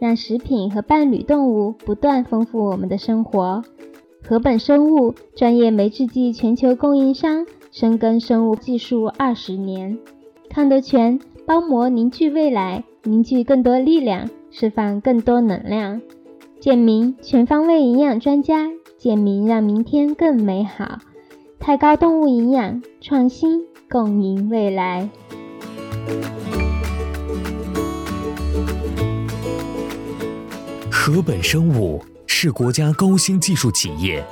让食品和伴侣动物不断丰富我们的生活。禾本生物专业酶制剂全球供应商，深耕生物技术二十年。康德全包膜凝聚未来，凝聚更多力量，释放更多能量。健明全方位营养专家，健明让明天更美好。太高动物营养创新，共赢未来。禾本生物是国家高新技术企业，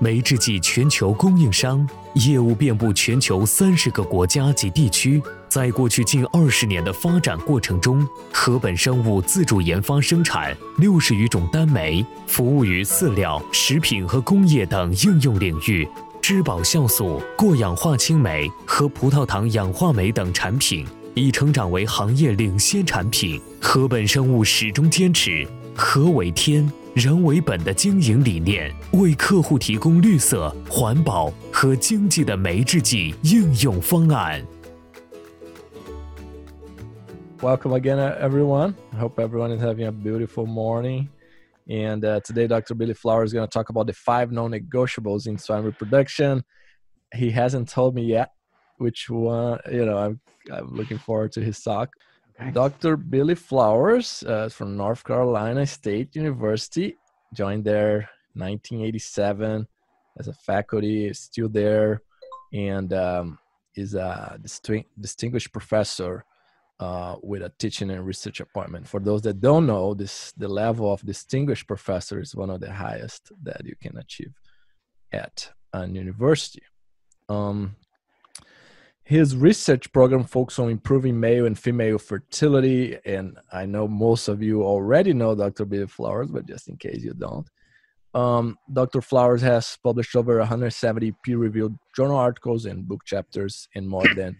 酶制剂全球供应商，业务遍布全球三十个国家及地区。在过去近二十年的发展过程中，禾本生物自主研发生产六十余种单酶，服务于饲料、食品和工业等应用领域。质保酵素、过氧化氢酶和葡萄糖氧化酶等产品已成长为行业领先产品。禾本生物始终坚持。和为天，人为本的经营理念，为客户提供绿色、环保和经济的酶制剂应用方案。Welcome again, everyone. I hope everyone is having a beautiful morning. And uh, today, Dr. Billy Flower is going to talk about the five non-negotiables in swine reproduction. He hasn't told me yet which one. You know, I'm I'm looking forward to his talk. Okay. Dr. Billy Flowers uh, from North Carolina State University joined there 1987 as a faculty, is still there, and um, is a distinguished professor uh, with a teaching and research appointment. For those that don't know, this the level of distinguished professor is one of the highest that you can achieve at an university. Um, his research program focuses on improving male and female fertility. And I know most of you already know Dr. Billy Flowers, but just in case you don't, um, Dr. Flowers has published over 170 peer reviewed journal articles and book chapters and more than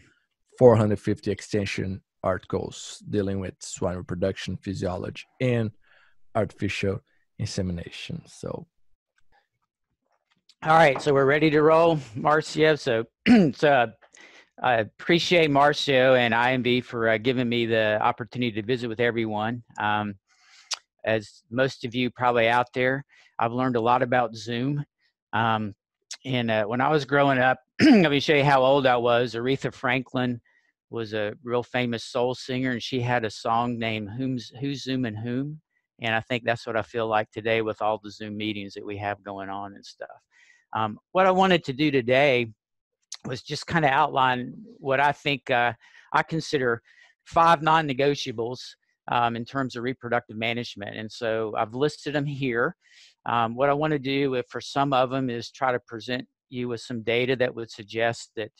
450 extension articles dealing with swine reproduction, physiology, and artificial insemination. So, all right, so we're ready to roll, Marcio. So, so I appreciate Marcio and IMB for uh, giving me the opportunity to visit with everyone. Um, as most of you probably out there, I've learned a lot about Zoom. Um, and uh, when I was growing up, let me show you how old I was. Aretha Franklin was a real famous soul singer, and she had a song named "Who's Who's Zooming Whom," and I think that's what I feel like today with all the Zoom meetings that we have going on and stuff. Um, what I wanted to do today was just kind of outline what I think uh, I consider five non-negotiables um, in terms of reproductive management. And so I've listed them here. Um, what I want to do for some of them is try to present you with some data that would suggest that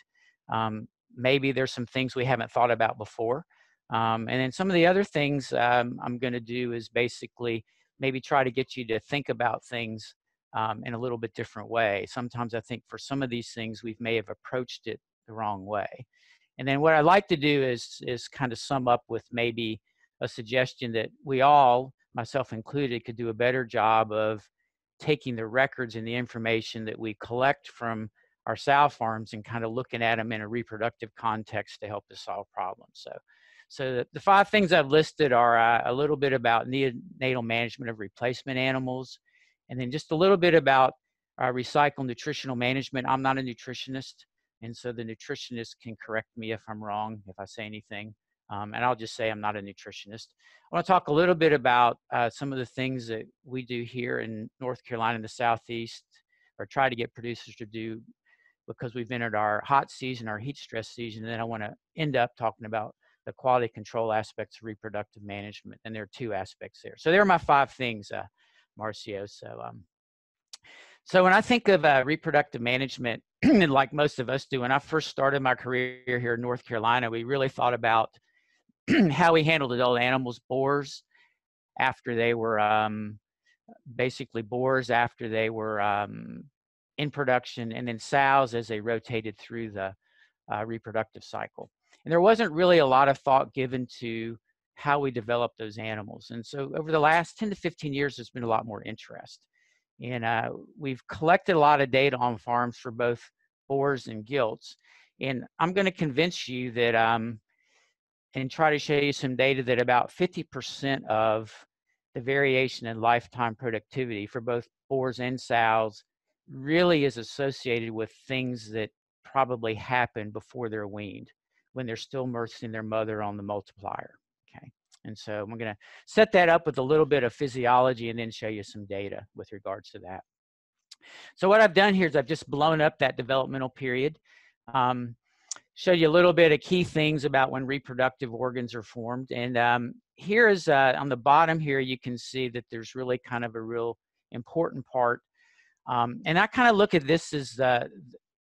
um, maybe there's some things we haven't thought about before. Um, and then some of the other things um, I'm going to do is basically maybe try to get you to think about things um, in a little bit different way. Sometimes I think for some of these things we may have approached it the wrong way. And then what I like to do is is kind of sum up with maybe a suggestion that we all, myself included, could do a better job of taking the records and the information that we collect from our sow farms and kind of looking at them in a reproductive context to help us solve problems. So, so the, five things I've listed are uh, a little bit about neonatal management of replacement animals, and then just a little bit about uh, recycle nutritional management. I'm not a nutritionist, and so the nutritionist can correct me if I'm wrong, if I say anything. Um, and I'll just say I'm not a nutritionist. I want to talk a little bit about uh, some of the things that we do here in North Carolina in the Southeast, or try to get producers to do because we've entered our hot season, our heat stress season. And then I want to end up talking about the quality control aspects of reproductive management. And there are two aspects there. So there are my five things. Uh, Marcio. So, um, so when I think of uh, reproductive management, and like most of us do, when I first started my career here in North Carolina, we really thought about how we handled adult animals, boars, after they were um, basically boars after they were um, in production, and then sows as they rotated through the uh, reproductive cycle. And there wasn't really a lot of thought given to how we develop those animals. And so over the last 10 to 15 years, there's been a lot more interest. And uh, we've collected a lot of data on farms for both boars and gilts. And I'm going to convince you that, um, and try to show you some data that about 50% of the variation in lifetime productivity for both boars and sows really is associated with things that probably happen before they're weaned when they're still nursing their mother on the multiplier. And so I'm going to set that up with a little bit of physiology and then show you some data with regards to that. So what I've done here is I've just blown up that developmental period. Um, show you a little bit of key things about when reproductive organs are formed. And um, here is uh, on the bottom here, you can see that there's really kind of a real important part. Um, and I kind of look at this as uh,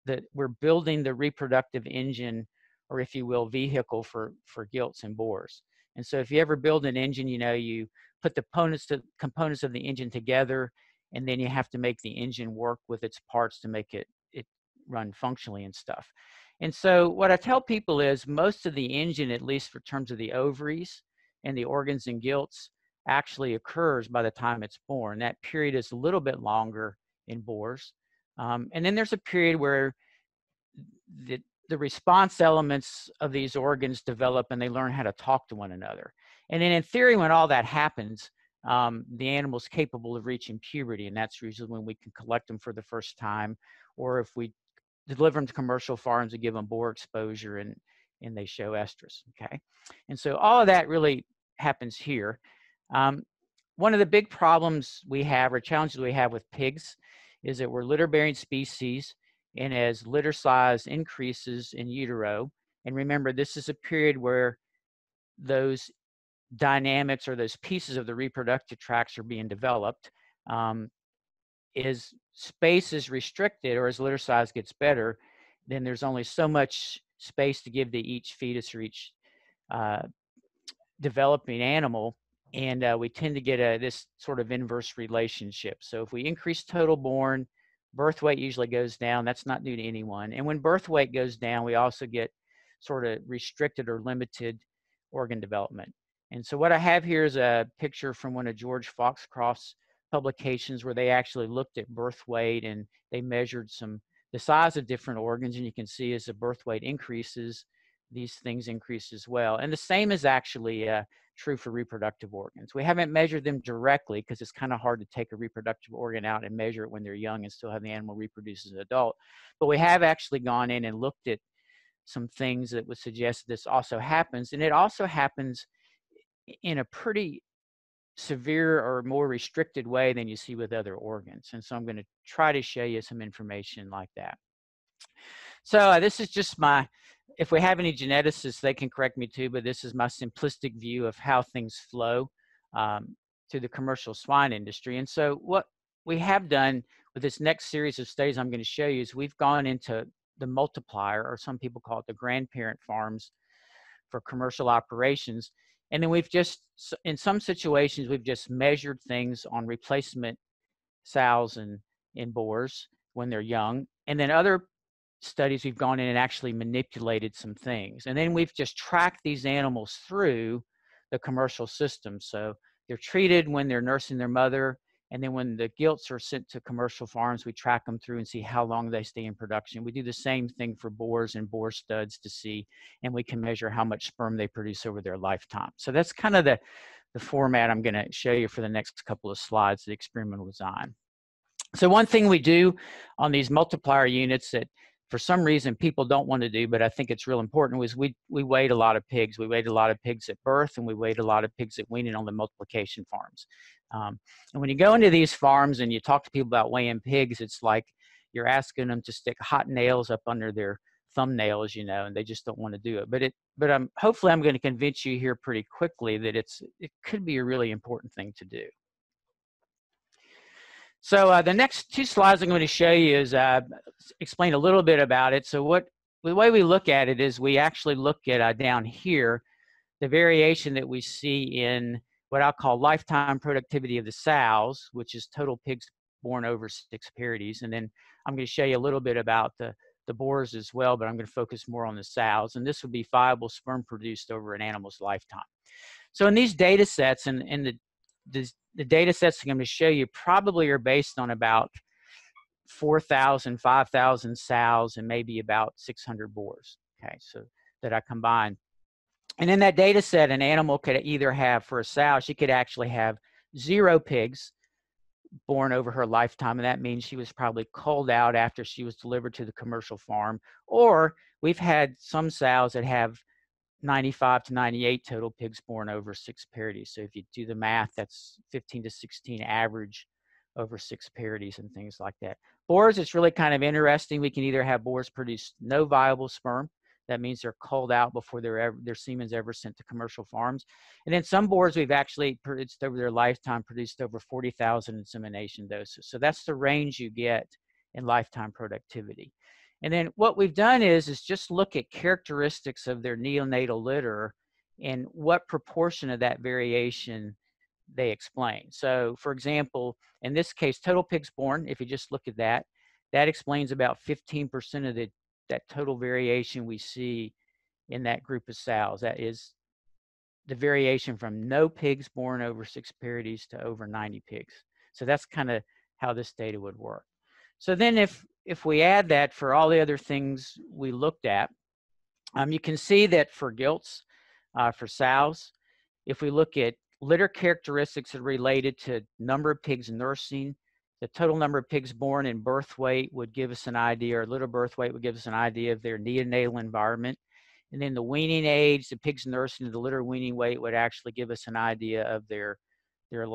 that we're building the reproductive engine, or if you will, vehicle for, for gilts and boars. And so if you ever build an engine, you know, you put the components, to, components of the engine together, and then you have to make the engine work with its parts to make it, it run functionally and stuff. And so what I tell people is most of the engine, at least for terms of the ovaries and the organs and gilts, actually occurs by the time it's born. That period is a little bit longer in boars. Um, and then there's a period where the, the response elements of these organs develop and they learn how to talk to one another. And then in theory, when all that happens, um, the animal's capable of reaching puberty, and that's usually when we can collect them for the first time, or if we deliver them to commercial farms and give them boar exposure and, and they show estrus, okay? And so all of that really happens here. Um, one of the big problems we have, or challenges we have with pigs, is that we're litter-bearing species, and as litter size increases in utero, and remember, this is a period where those dynamics or those pieces of the reproductive tracts are being developed. Um, is space is restricted or as litter size gets better, then there's only so much space to give to each fetus or each uh, developing animal. And uh, we tend to get a, this sort of inverse relationship. So if we increase total born, birth weight usually goes down. That's not new to anyone. And when birth weight goes down, we also get sort of restricted or limited organ development. And so what I have here is a picture from one of George Foxcroft's publications where they actually looked at birth weight and they measured some the size of different organs and you can see as the birth weight increases these things increase as well and the same is actually uh, true for reproductive organs we haven't measured them directly because it's kind of hard to take a reproductive organ out and measure it when they're young and still have the animal reproduce as an adult but we have actually gone in and looked at some things that would suggest this also happens and it also happens in a pretty severe or more restricted way than you see with other organs. And so I'm going to try to show you some information like that. So uh, this is just my, if we have any geneticists, they can correct me too, but this is my simplistic view of how things flow um, to the commercial swine industry. And so what we have done with this next series of studies I'm going to show you is we've gone into the multiplier, or some people call it the grandparent farms for commercial operations. And then we've just, in some situations, we've just measured things on replacement sows and, and boars when they're young. And then other studies, we've gone in and actually manipulated some things. And then we've just tracked these animals through the commercial system. So they're treated when they're nursing their mother and then when the gilts are sent to commercial farms, we track them through and see how long they stay in production. We do the same thing for boars and boar studs to see, and we can measure how much sperm they produce over their lifetime. So that's kind of the, the format I'm going to show you for the next couple of slides, the experimental design. So one thing we do on these multiplier units that for some reason people don't want to do, but I think it's real important was we, we weighed a lot of pigs. We weighed a lot of pigs at birth and we weighed a lot of pigs at weaning on the multiplication farms. Um, and when you go into these farms and you talk to people about weighing pigs, it's like you're asking them to stick hot nails up under their thumbnails, you know, and they just don't want to do it. But it, but I'm hopefully I'm going to convince you here pretty quickly that it's it could be a really important thing to do. So uh, the next two slides I'm going to show you is uh, explain a little bit about it. So what the way we look at it is we actually look at uh, down here the variation that we see in what I'll call lifetime productivity of the sows, which is total pigs born over six parities. And then I'm going to show you a little bit about the, the boars as well, but I'm going to focus more on the sows. And this would be viable sperm produced over an animal's lifetime. So in these data sets and, and the, the, the data sets I'm going to show you probably are based on about 4,000, 5,000 sows and maybe about 600 boars. Okay, so that I combine. And in that data set, an animal could either have, for a sow, she could actually have zero pigs born over her lifetime, and that means she was probably culled out after she was delivered to the commercial farm. Or we've had some sows that have 95 to 98 total pigs born over six parities. So if you do the math, that's 15 to 16 average over six parities and things like that. Boars, it's really kind of interesting. We can either have boars produce no viable sperm, that means they're culled out before ever, their semen's ever sent to commercial farms. And then some boars we've actually produced over their lifetime produced over 40,000 insemination doses. So that's the range you get in lifetime productivity. And then what we've done is is just look at characteristics of their neonatal litter and what proportion of that variation they explain. So for example, in this case, total pigs born, if you just look at that, that explains about 15% of the that total variation we see in that group of sows. That is the variation from no pigs born over six parities to over 90 pigs. So that's kind of how this data would work. So then if, if we add that for all the other things we looked at, um, you can see that for gilts, uh, for sows, if we look at litter characteristics that are related to number of pigs nursing, the total number of pigs born and birth weight would give us an idea, or litter birth weight would give us an idea of their neonatal environment. And then the weaning age, the pigs nursing, the litter weaning weight would actually give us an idea of their their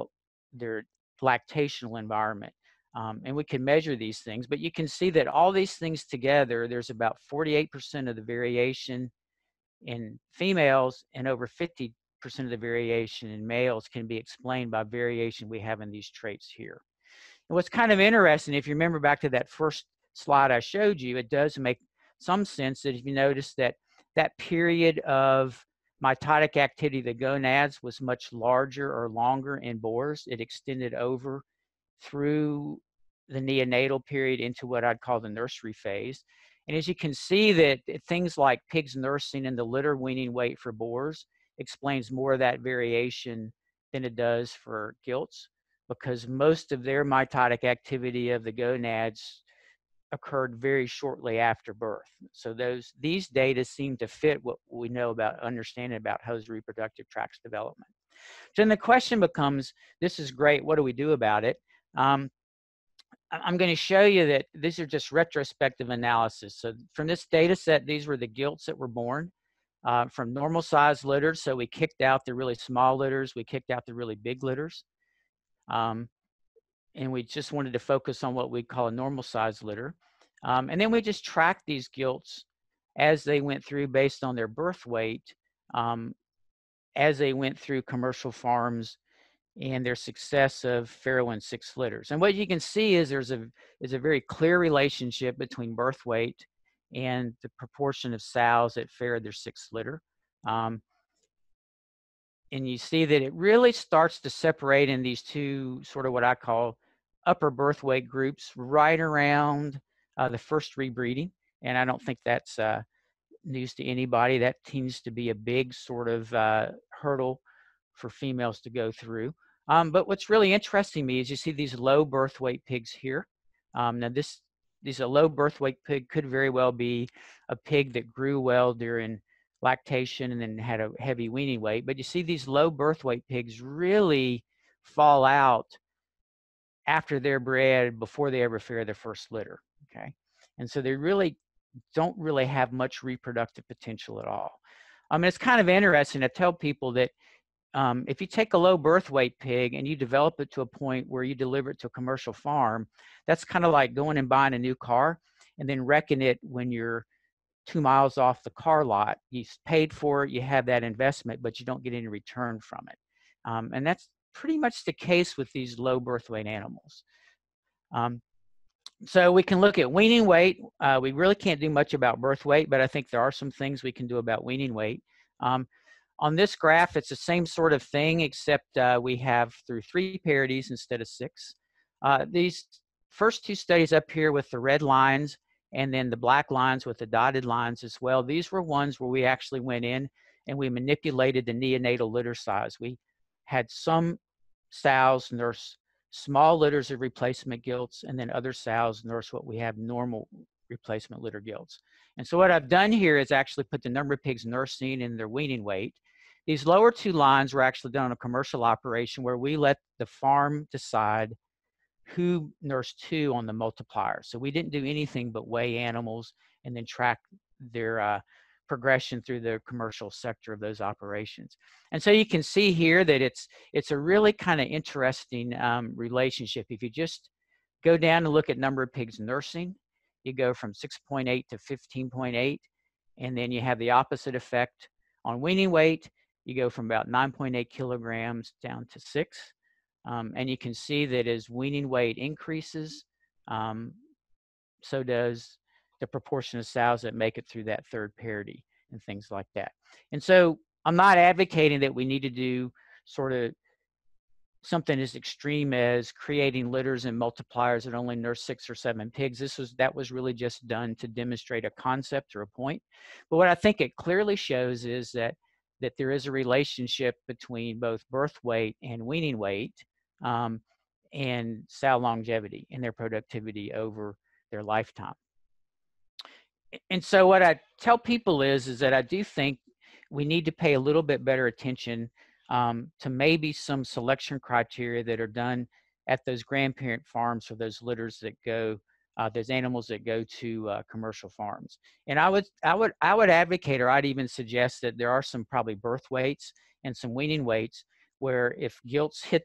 their lactational environment. Um, and we can measure these things, but you can see that all these things together, there's about 48% of the variation in females and over 50% of the variation in males can be explained by variation we have in these traits here. And what's kind of interesting, if you remember back to that first slide I showed you, it does make some sense that if you notice that that period of mitotic activity, the gonads, was much larger or longer in boars. It extended over through the neonatal period into what I'd call the nursery phase. And as you can see that things like pigs nursing and the litter weaning weight for boars explains more of that variation than it does for gilts because most of their mitotic activity of the gonads occurred very shortly after birth. So those these data seem to fit what we know about understanding about host reproductive tracts development. So then the question becomes, this is great, what do we do about it? Um, I'm going to show you that these are just retrospective analysis. So from this data set, these were the gilts that were born uh, from normal size litters. So we kicked out the really small litters, we kicked out the really big litters. Um, and we just wanted to focus on what we call a normal size litter. Um, and then we just tracked these gilts as they went through based on their birth weight, um, as they went through commercial farms and their success of farrow and six litters. And what you can see is there's a is a very clear relationship between birth weight and the proportion of sows that farrowed their sixth litter. Um, and you see that it really starts to separate in these two sort of what I call upper birth weight groups right around uh, the first rebreeding. And I don't think that's uh, news to anybody. That tends to be a big sort of uh, hurdle for females to go through. Um, but what's really interesting me is you see these low birth weight pigs here. Um, now this, these a low birth weight pig could very well be a pig that grew well during lactation and then had a heavy weaning weight. But you see these low birth weight pigs really fall out after they're bred before they ever farrow their first litter. Okay. And so they really don't really have much reproductive potential at all. I mean, it's kind of interesting to tell people that um, if you take a low birth weight pig and you develop it to a point where you deliver it to a commercial farm, that's kind of like going and buying a new car and then wrecking it when you're two miles off the car lot. You paid for it, you have that investment, but you don't get any return from it. Um, and that's pretty much the case with these low birth weight animals. Um, so we can look at weaning weight. Uh, we really can't do much about birth weight, but I think there are some things we can do about weaning weight. Um, on this graph, it's the same sort of thing, except uh, we have through three parities instead of six. Uh, these first two studies up here with the red lines and then the black lines with the dotted lines as well, these were ones where we actually went in and we manipulated the neonatal litter size. We had some sows nurse small litters of replacement gilts, and then other sows nurse what we have normal replacement litter gilts. And so what I've done here is actually put the number of pigs nursing and their weaning weight. These lower two lines were actually done on a commercial operation where we let the farm decide who nursed two on the multiplier. So we didn't do anything but weigh animals and then track their uh, progression through the commercial sector of those operations. And so you can see here that it's it's a really kind of interesting um, relationship. If you just go down and look at number of pigs nursing, you go from 6.8 to 15.8, and then you have the opposite effect on weaning weight. You go from about 9.8 kilograms down to six. Um, and you can see that as weaning weight increases, um, so does the proportion of sows that make it through that third parity and things like that. And so I'm not advocating that we need to do sort of something as extreme as creating litters and multipliers that only nurse six or seven pigs. This was that was really just done to demonstrate a concept or a point. But what I think it clearly shows is that that there is a relationship between both birth weight and weaning weight um, and sow longevity and their productivity over their lifetime and so what I tell people is is that I do think we need to pay a little bit better attention um, to maybe some selection criteria that are done at those grandparent farms for those litters that go uh, those animals that go to uh, commercial farms. And I would I would I would advocate or I'd even suggest that there are some probably birth weights and some weaning weights where if gilts hit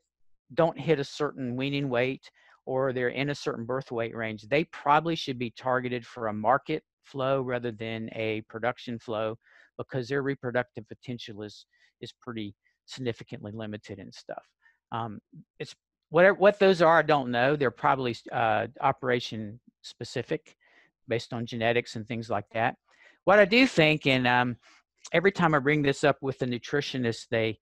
don't hit a certain weaning weight or they're in a certain birth weight range, they probably should be targeted for a market flow rather than a production flow because their reproductive potential is is pretty significantly limited and stuff. Um, it's whatever what those are, I don't know. They're probably uh, operation specific, based on genetics and things like that. What I do think, and um, every time I bring this up with the nutritionist, they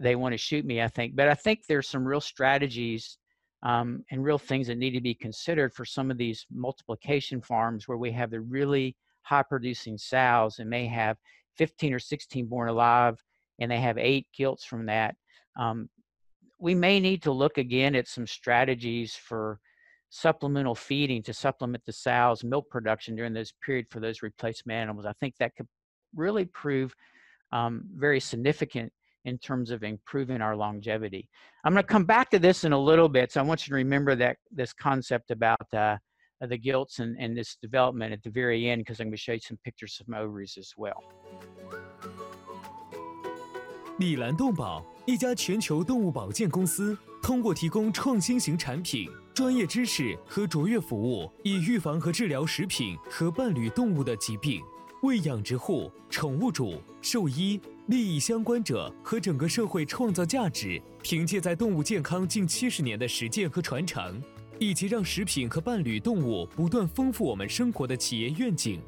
they want to shoot me. I think, but I think there's some real strategies um, and real things that need to be considered for some of these multiplication farms where we have the really high producing sows and may have 15 or 16 born alive and they have eight gilts from that. Um, we may need to look again at some strategies for supplemental feeding to supplement the sows milk production during this period for those replacement animals. I think that could really prove um, very significant in terms of improving our longevity. I'm going to come back to this in a little bit, so I want you to remember that this concept about uh, the gilts and, and this development at the very end, because I'm going to show you some pictures of ovaries as well. 米兰动保，一家全球动物保健公司，通过提供创新型产品、专业知识和卓越服务，以预防和治疗食品和伴侣动物的疾病。为养殖户、宠物主、兽医、利益相关者和整个社会创造价值，凭借在动物健康近七十年的实践和传承，以及让食品和伴侣动物不断丰富我们生活的企业愿景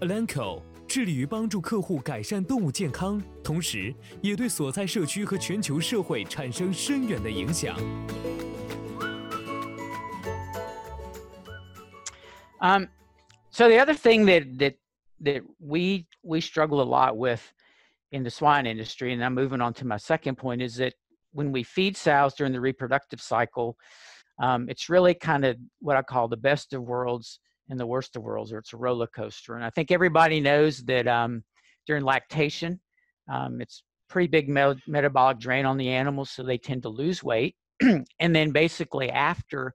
，Alanco 致力于帮助客户改善动物健康，同时也对所在社区和全球社会产生深远的影响。Um, so the other thing that that that we we struggle a lot with in the swine industry, and I'm moving on to my second point, is that when we feed sows during the reproductive cycle, um, it's really kind of what I call the best of worlds and the worst of worlds, or it's a roller coaster. And I think everybody knows that um, during lactation, um, it's pretty big me- metabolic drain on the animals, so they tend to lose weight. and then basically after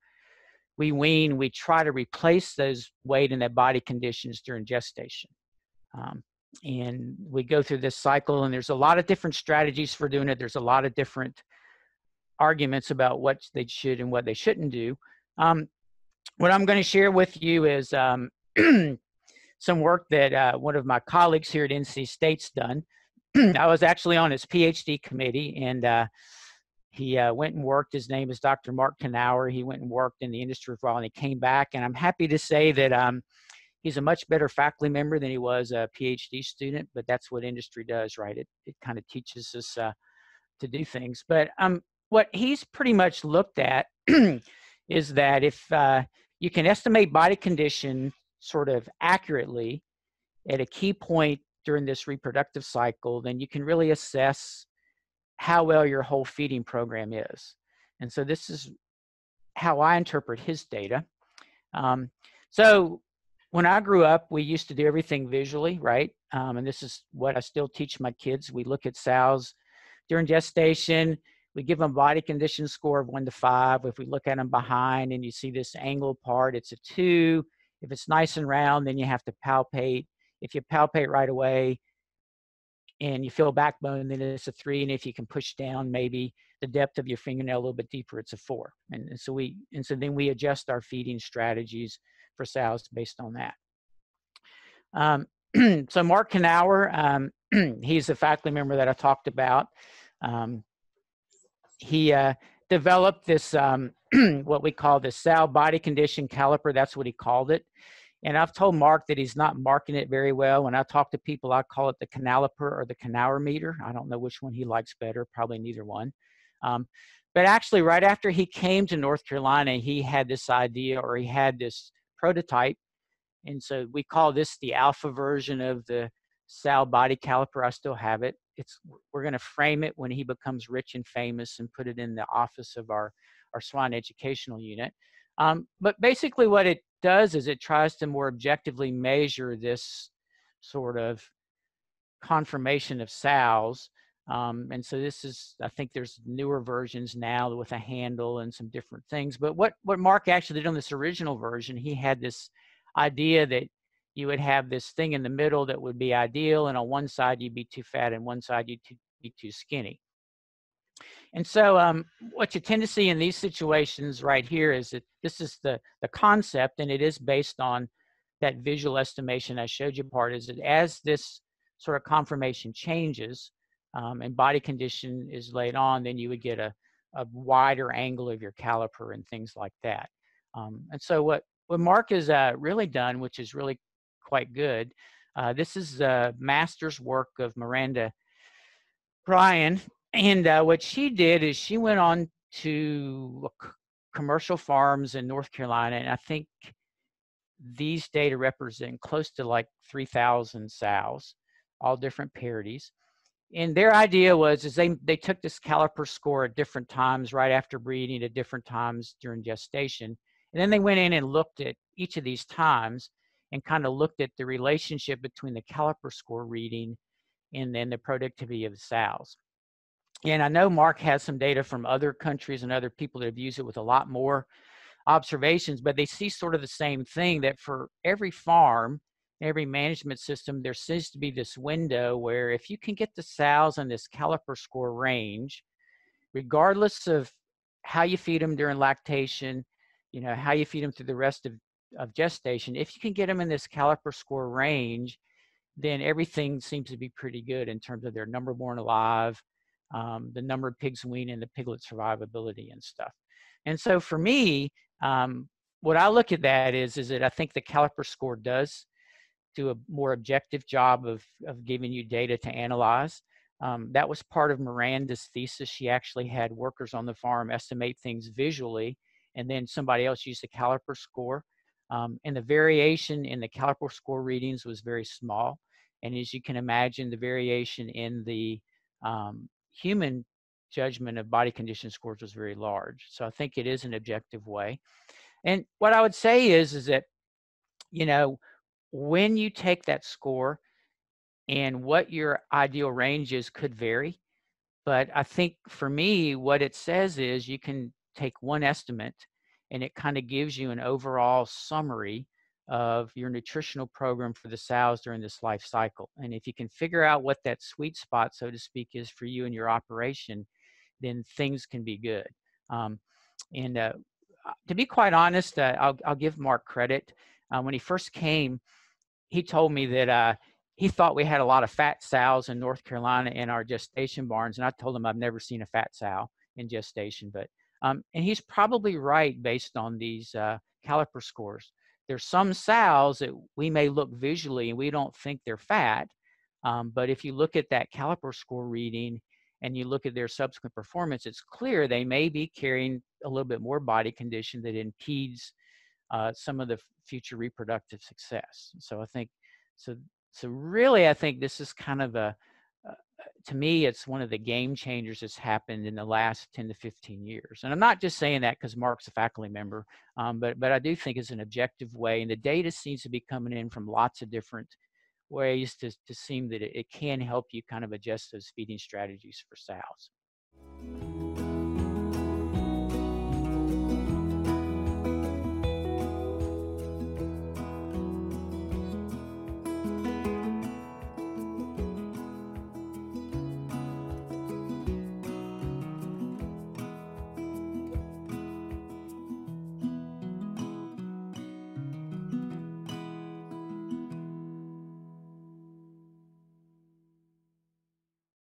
we wean, we try to replace those weight and that body conditions during gestation. Um, and we go through this cycle, and there's a lot of different strategies for doing it. There's a lot of different arguments about what they should and what they shouldn't do. Um, what I'm going to share with you is um, some work that uh, one of my colleagues here at NC State's done. I was actually on his PhD committee, and uh, he uh, went and worked. His name is Dr. Mark Knauer. He went and worked in the industry for a while, and he came back. And I'm happy to say that um, he's a much better faculty member than he was a PhD student, but that's what industry does, right? It, it kind of teaches us uh, to do things. But um, what he's pretty much looked at is that if uh, you can estimate body condition sort of accurately at a key point during this reproductive cycle, then you can really assess how well your whole feeding program is. And so this is how I interpret his data. Um, so when I grew up, we used to do everything visually, right? Um, and this is what I still teach my kids. We look at sows during gestation. We give them body condition score of one to five. If we look at them behind and you see this angle part, it's a two. If it's nice and round, then you have to palpate. If you palpate right away and you feel backbone, then it's a three. And if you can push down maybe the depth of your fingernail a little bit deeper, it's a four. And, so we and so then we adjust our feeding strategies for sows based on that. Um, so Mark Knauer, um, he's the faculty member that I talked about. Um, he uh, developed this um, what we call the sow body condition caliper. That's what he called it. And I've told Mark that he's not marking it very well. When I talk to people, I call it the canaliper or the Knauer meter. I don't know which one he likes better, probably neither one. Um, but actually, right after he came to North Carolina, he had this idea or he had this prototype. And so we call this the alpha version of the sow body caliper. I still have it. It's we're going to frame it when he becomes rich and famous and put it in the office of our our swine educational unit. Um, but basically, what it does is it tries to more objectively measure this sort of conformation of sows. Um, and so this is, I think there's newer versions now with a handle and some different things. But what, what Mark actually did on this original version, he had this idea that you would have this thing in the middle that would be ideal, and on one side you'd be too fat, and one side you'd be too skinny. And so um, what you tend to see in these situations right here is that this is the, the concept, and it is based on that visual estimation I showed you part, is that as this sort of conformation changes um, and body condition is laid on, then you would get a, a wider angle of your caliper and things like that. Um, and so what, what Mark has uh, really done, which is really quite good, uh, this is a master's work of Miranda Bryan, and uh, what she did is she went on to commercial farms in North Carolina, and I think these data represent close to like 3,000 sows, all different parities. And their idea was is they they took this caliper score at different times, right after breeding, at different times during gestation, and then they went in and looked at each of these times and kind of looked at the relationship between the caliper score reading and then the productivity of the sows. And I know Mark has some data from other countries and other people that have used it with a lot more observations, but they see sort of the same thing that for every farm, every management system, there seems to be this window where if you can get the sows in this caliper score range, regardless of how you feed them during lactation, you know, how you feed them through the rest of, of gestation, if you can get them in this caliper score range, then everything seems to be pretty good in terms of their number born alive, um, the number of pigs weaned and the piglet survivability and stuff. And so for me, um, what I look at that is, is that I think the caliper score does do a more objective job of, of giving you data to analyze. Um, that was part of Miranda's thesis. She actually had workers on the farm estimate things visually, and then somebody else used the caliper score. Um, and the variation in the caliper score readings was very small. And as you can imagine, the variation in the um, human judgment of body condition scores was very large. So I think it is an objective way. And what I would say is, is that, you know, when you take that score and what your ideal range is could vary. But I think for me, what it says is you can take one estimate and it kind of gives you an overall summary of your nutritional program for the sows during this life cycle. And if you can figure out what that sweet spot, so to speak, is for you and your operation, then things can be good. Um, and uh, uh to be quite honest, uh, I'll, I'll, give Mark credit. Uh, when he first came, he told me that uh, he thought we had a lot of fat sows in North Carolina in our gestation barns. And I told him I've never seen a fat sow in gestation, but um, and he's probably right based on these uh, caliper scores there's some sows that we may look visually and we don't think they're fat, um, but if you look at that caliper score reading and you look at their subsequent performance, it's clear they may be carrying a little bit more body condition that impedes uh, some of the future reproductive success. So I think, so so really, I think this is kind of a, to me, it's one of the game changers that's happened in the last 10 to 15 years. And I'm not just saying that because Mark's a faculty member, um, but but I do think it's an objective way, and the data seems to be coming in from lots of different ways to, to seem that it, it can help you kind of adjust those feeding strategies for sows.